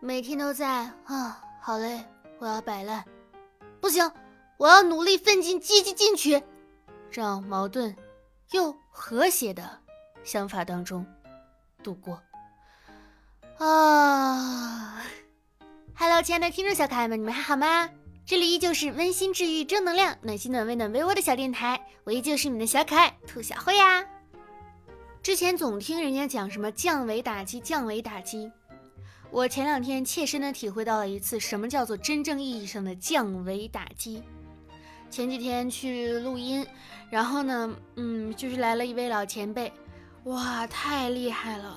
每天都在啊，好累，我要摆烂，不行，我要努力奋进，积极进取，这样矛盾又和谐的想法当中度过。啊，Hello，亲爱的听众小可爱们，你们还好吗？这里依旧是温馨治愈、正能量、暖心暖胃暖被窝的小电台，我依旧是你们的小可爱兔小慧呀。之前总听人家讲什么降维打击，降维打击。我前两天切身的体会到了一次什么叫做真正意义上的降维打击。前几天去录音，然后呢，嗯，就是来了一位老前辈，哇，太厉害了，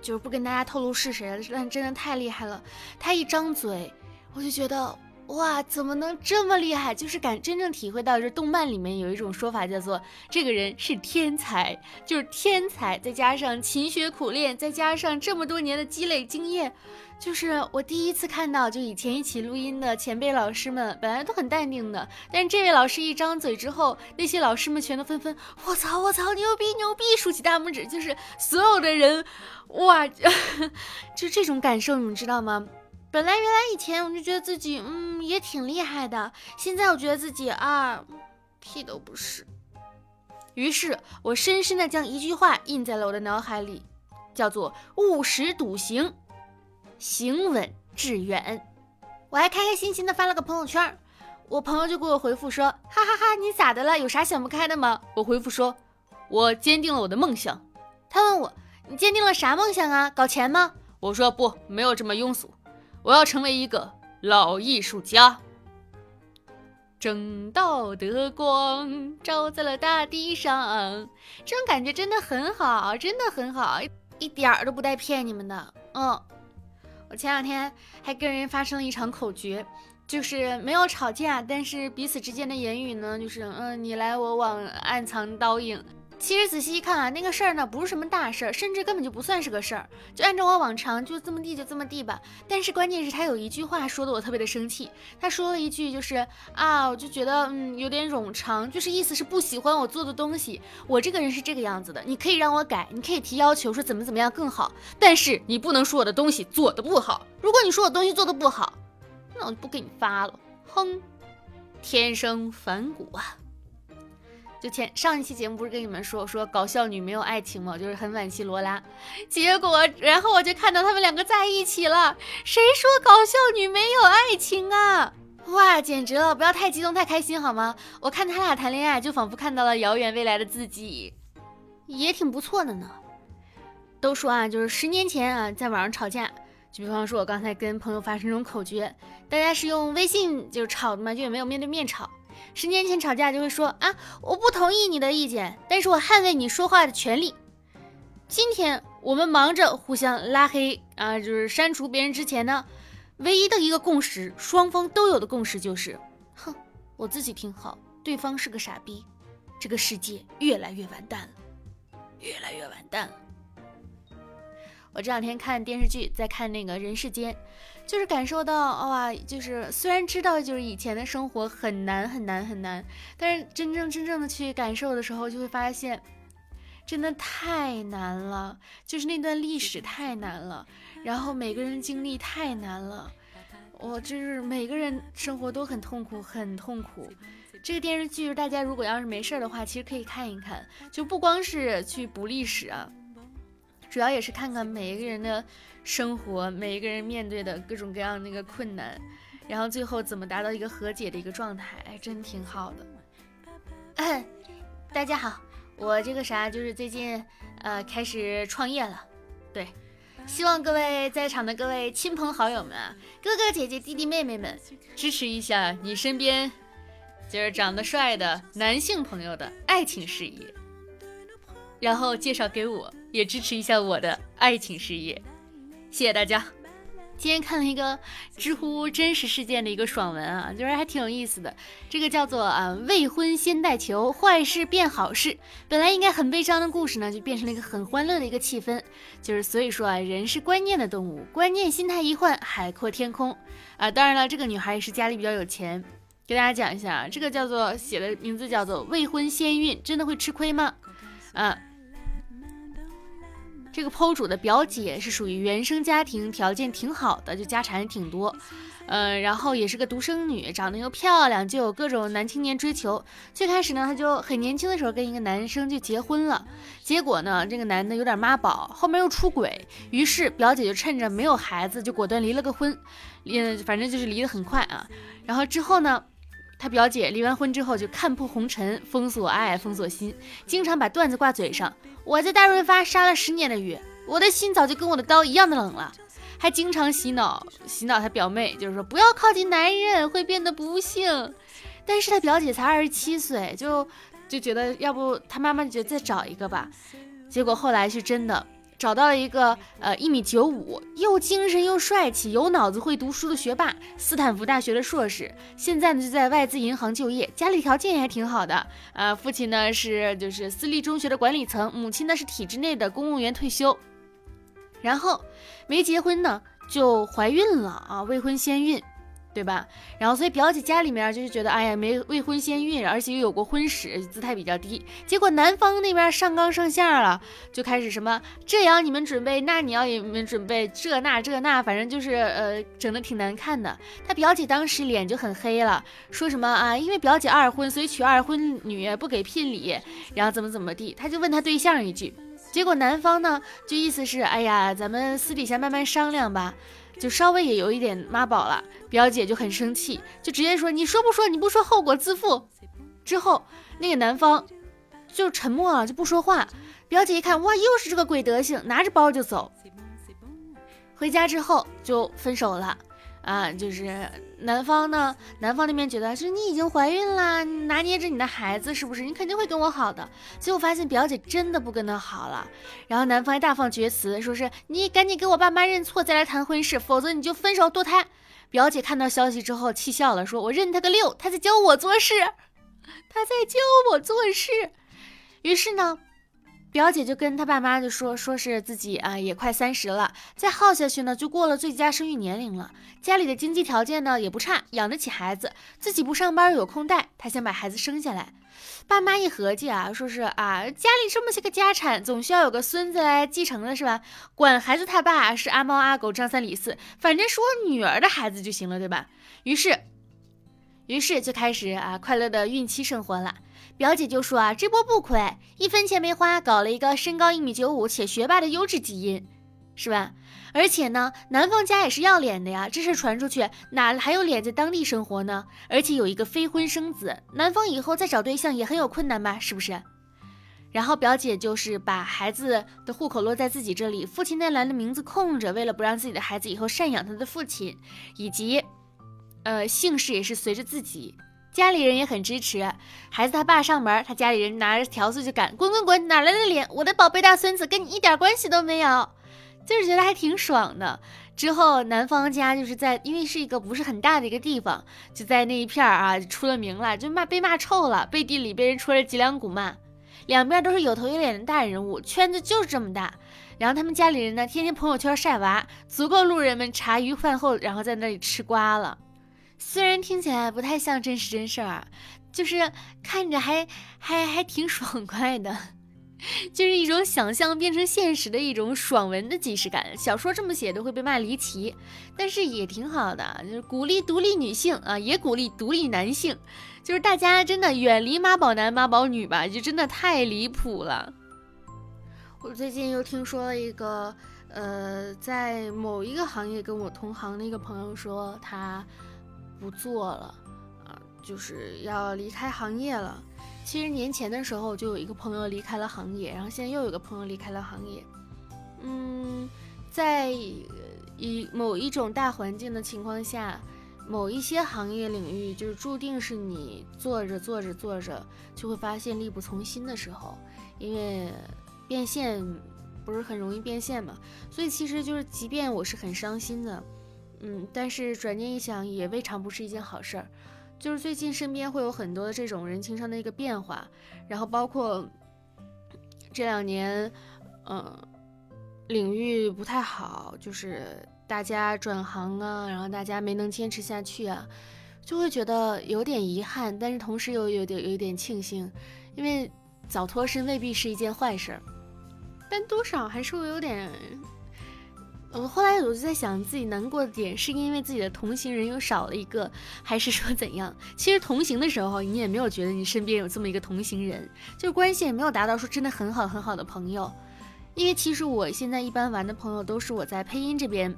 就是不跟大家透露是谁了，但真的太厉害了。他一张嘴，我就觉得。哇，怎么能这么厉害？就是敢真正体会到，这动漫里面有一种说法叫做这个人是天才，就是天才，再加上勤学苦练，再加上这么多年的积累经验，就是我第一次看到，就以前一起录音的前辈老师们，本来都很淡定的，但这位老师一张嘴之后，那些老师们全都纷纷我操我操牛逼牛逼，竖起大拇指，就是所有的人，哇，就这种感受，你们知道吗？本来原来以前我就觉得自己嗯也挺厉害的，现在我觉得自己啊屁都不是。于是我深深的将一句话印在了我的脑海里，叫做务实笃行，行稳致远。我还开开心心的发了个朋友圈，我朋友就给我回复说，哈哈哈，你咋的了？有啥想不开的吗？我回复说，我坚定了我的梦想。他问我，你坚定了啥梦想啊？搞钱吗？我说不，没有这么庸俗。我要成为一个老艺术家。正道的光照在了大地上，这种感觉真的很好，真的很好，一点儿都不带骗你们的。嗯，我前两天还跟人发生了一场口角，就是没有吵架，但是彼此之间的言语呢，就是嗯，你来我往，暗藏刀影。其实仔细一看啊，那个事儿呢不是什么大事儿，甚至根本就不算是个事儿。就按照我往常就这么地就这么地吧。但是关键是他有一句话说的我特别的生气。他说了一句就是啊，我就觉得嗯有点冗长，就是意思是不喜欢我做的东西。我这个人是这个样子的，你可以让我改，你可以提要求说怎么怎么样更好，但是你不能说我的东西做的不好。如果你说我东西做的不好，那我就不给你发了。哼，天生反骨啊！就前上一期节目不是跟你们说说搞笑女没有爱情吗？就是很惋惜罗拉，结果然后我就看到他们两个在一起了。谁说搞笑女没有爱情啊？哇，简直了！不要太激动太开心好吗？我看他俩谈恋爱，就仿佛看到了遥远未来的自己，也挺不错的呢。都说啊，就是十年前啊，在网上吵架，就比方说我刚才跟朋友发生这种口角，大家是用微信就吵的嘛，就也没有面对面吵。十年前吵架就会说啊，我不同意你的意见，但是我捍卫你说话的权利。今天我们忙着互相拉黑啊，就是删除别人之前呢，唯一的一个共识，双方都有的共识就是，哼，我自己挺好，对方是个傻逼，这个世界越来越完蛋了，越来越完蛋了。我这两天看电视剧，在看那个人世间。就是感受到哇，就是虽然知道就是以前的生活很难很难很难，但是真正真正的去感受的时候，就会发现真的太难了，就是那段历史太难了，然后每个人经历太难了，我就是每个人生活都很痛苦很痛苦。这个电视剧大家如果要是没事儿的话，其实可以看一看，就不光是去补历史啊，主要也是看看每一个人的。生活每一个人面对的各种各样那个困难，然后最后怎么达到一个和解的一个状态，哎，真挺好的。大家好，我这个啥就是最近呃开始创业了，对，希望各位在场的各位亲朋好友们啊，哥哥姐姐弟弟妹妹们支持一下你身边就是长得帅的男性朋友的爱情事业，然后介绍给我，也支持一下我的爱情事业。谢谢大家。今天看了一个知乎真实事件的一个爽文啊，就是还挺有意思的。这个叫做啊未婚先带球，坏事变好事。本来应该很悲伤的故事呢，就变成了一个很欢乐的一个气氛。就是所以说啊，人是观念的动物，观念心态一换，海阔天空啊。当然了，这个女孩也是家里比较有钱。给大家讲一下啊，这个叫做写的名字叫做未婚先孕，真的会吃亏吗？啊。这个剖主的表姐是属于原生家庭条件挺好的，就家产也挺多。嗯，然后也是个独生女，长得又漂亮，就有各种男青年追求。最开始呢，她就很年轻的时候跟一个男生就结婚了，结果呢，这个男的有点妈宝，后面又出轨，于是表姐就趁着没有孩子，就果断离了个婚，嗯，反正就是离得很快啊。然后之后呢，她表姐离完婚之后就看破红尘，封锁爱，封锁心，经常把段子挂嘴上。我在大润发杀了十年的鱼，我的心早就跟我的刀一样的冷了。还经常洗脑，洗脑他表妹，就是说不要靠近男人，会变得不幸。但是他表姐才二十七岁，就就觉得要不他妈妈就再找一个吧。结果后来是真的找到了一个，呃，一米九五，又精神又帅气，有脑子会读书的学霸，斯坦福大学的硕士，现在呢就在外资银行就业，家里条件也还挺好的。呃，父亲呢是就是私立中学的管理层，母亲呢是体制内的公务员退休。然后没结婚呢，就怀孕了啊，未婚先孕，对吧？然后所以表姐家里面就是觉得，哎呀，没未婚先孕，而且又有过婚史，姿态比较低。结果男方那边上纲上线了，就开始什么这样你们准备，那你要你们准备这那这那，反正就是呃整的挺难看的。他表姐当时脸就很黑了，说什么啊，因为表姐二婚，所以娶二婚女不给聘礼，然后怎么怎么地，他就问他对象一句。结果男方呢，就意思是，哎呀，咱们私底下慢慢商量吧，就稍微也有一点妈宝了。表姐就很生气，就直接说，你说不说？你不说，后果自负。之后那个男方就沉默了，就不说话。表姐一看，哇，又是这个鬼德行，拿着包就走。回家之后就分手了。啊，就是男方呢，男方那边觉得是你已经怀孕了，拿捏着你的孩子是不是？你肯定会跟我好的。结果发现表姐真的不跟他好了，然后男方还大放厥词，说是你赶紧给我爸妈认错再来谈婚事，否则你就分手堕胎。表姐看到消息之后气笑了，说我认他个六，他在教我做事，他在教我做事。于是呢。表姐就跟她爸妈就说，说是自己啊也快三十了，再耗下去呢就过了最佳生育年龄了。家里的经济条件呢也不差，养得起孩子，自己不上班有空带，她想把孩子生下来。爸妈一合计啊，说是啊家里这么些个家产，总需要有个孙子来继承的是吧？管孩子他爸是阿猫阿狗张三李四，反正是我女儿的孩子就行了，对吧？于是，于是就开始啊快乐的孕期生活了。表姐就说啊，这波不亏，一分钱没花，搞了一个身高一米九五且学霸的优质基因，是吧？而且呢，男方家也是要脸的呀，这事传出去，哪还有脸在当地生活呢？而且有一个非婚生子，男方以后再找对象也很有困难吧？是不是？然后表姐就是把孩子的户口落在自己这里，父亲那栏的名字空着，为了不让自己的孩子以后赡养他的父亲，以及，呃，姓氏也是随着自己。家里人也很支持，孩子他爸上门，他家里人拿着条子就赶，滚滚滚，哪来的脸？我的宝贝大孙子跟你一点关系都没有，就是觉得还挺爽的。之后男方家就是在，因为是一个不是很大的一个地方，就在那一片儿啊出了名了，就骂被骂臭了，背地里被人戳着脊梁骨骂，两边都是有头有脸的大人物，圈子就是这么大。然后他们家里人呢，天天朋友圈晒娃，足够路人们茶余饭后然后在那里吃瓜了。虽然听起来不太像真实真事儿，就是看着还还还挺爽快的，就是一种想象变成现实的一种爽文的即视感。小说这么写都会被骂离奇，但是也挺好的，就是鼓励独立女性啊，也鼓励独立男性，就是大家真的远离妈宝男妈宝女吧，就真的太离谱了。我最近又听说了一个，呃，在某一个行业跟我同行的一个朋友说他。不做了，啊，就是要离开行业了。其实年前的时候就有一个朋友离开了行业，然后现在又有个朋友离开了行业。嗯，在一某一种大环境的情况下，某一些行业领域就是注定是你做着做着做着就会发现力不从心的时候，因为变现不是很容易变现嘛，所以其实就是即便我是很伤心的。嗯，但是转念一想，也未尝不是一件好事儿。就是最近身边会有很多的这种人情上的一个变化，然后包括这两年，嗯，领域不太好，就是大家转行啊，然后大家没能坚持下去啊，就会觉得有点遗憾，但是同时又有点有点庆幸，因为早脱身未必是一件坏事儿。但多少还是会有点。我后来我就在想，自己难过的点是因为自己的同行人又少了一个，还是说怎样？其实同行的时候，你也没有觉得你身边有这么一个同行人，就是关系也没有达到说真的很好很好的朋友。因为其实我现在一般玩的朋友都是我在配音这边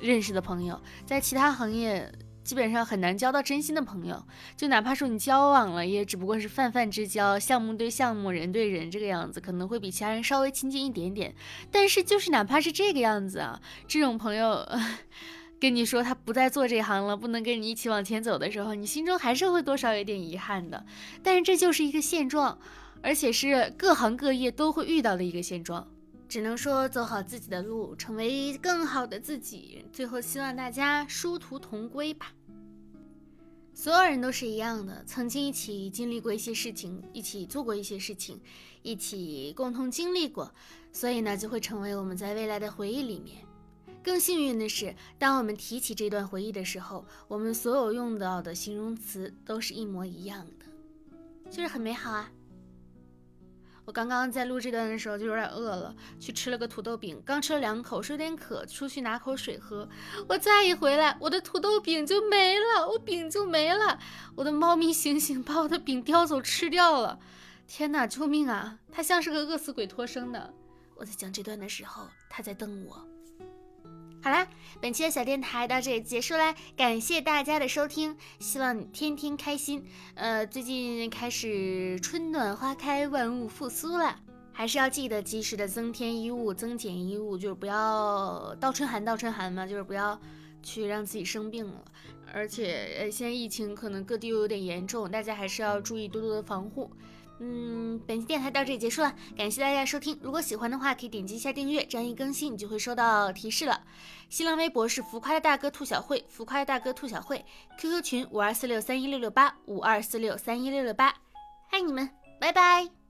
认识的朋友，在其他行业。基本上很难交到真心的朋友，就哪怕说你交往了，也只不过是泛泛之交，项目对项目，人对人这个样子，可能会比其他人稍微亲近一点点。但是就是哪怕是这个样子啊，这种朋友 跟你说他不再做这行了，不能跟你一起往前走的时候，你心中还是会多少有点遗憾的。但是这就是一个现状，而且是各行各业都会遇到的一个现状。只能说走好自己的路，成为更好的自己。最后希望大家殊途同归吧。所有人都是一样的，曾经一起经历过一些事情，一起做过一些事情，一起共同经历过，所以呢，就会成为我们在未来的回忆里面。更幸运的是，当我们提起这段回忆的时候，我们所有用到的形容词都是一模一样的，就是很美好啊。我刚刚在录这段的时候就有点饿了，去吃了个土豆饼，刚吃了两口，说有点渴，出去拿口水喝。我再一回来，我的土豆饼就没了，我饼就没了，我的猫咪醒醒，把我的饼叼走吃掉了。天哪，救命啊！它像是个饿死鬼托生的。我在讲这段的时候，它在瞪我。好啦，本期的小电台到这里结束啦，感谢大家的收听，希望你天天开心。呃，最近开始春暖花开，万物复苏了，还是要记得及时的增添衣物，增减衣物，就是不要倒春寒，倒春寒嘛，就是不要去让自己生病了。而且呃，现在疫情可能各地又有点严重，大家还是要注意多多的防护。嗯，本期电台到这里结束了，感谢大家收听。如果喜欢的话，可以点击一下订阅，这样一更新你就会收到提示了。新浪微博是浮夸的大哥兔小慧，浮夸的大哥兔小慧，QQ 群五二四六三一六六八五二四六三一六六八，爱你们，拜拜。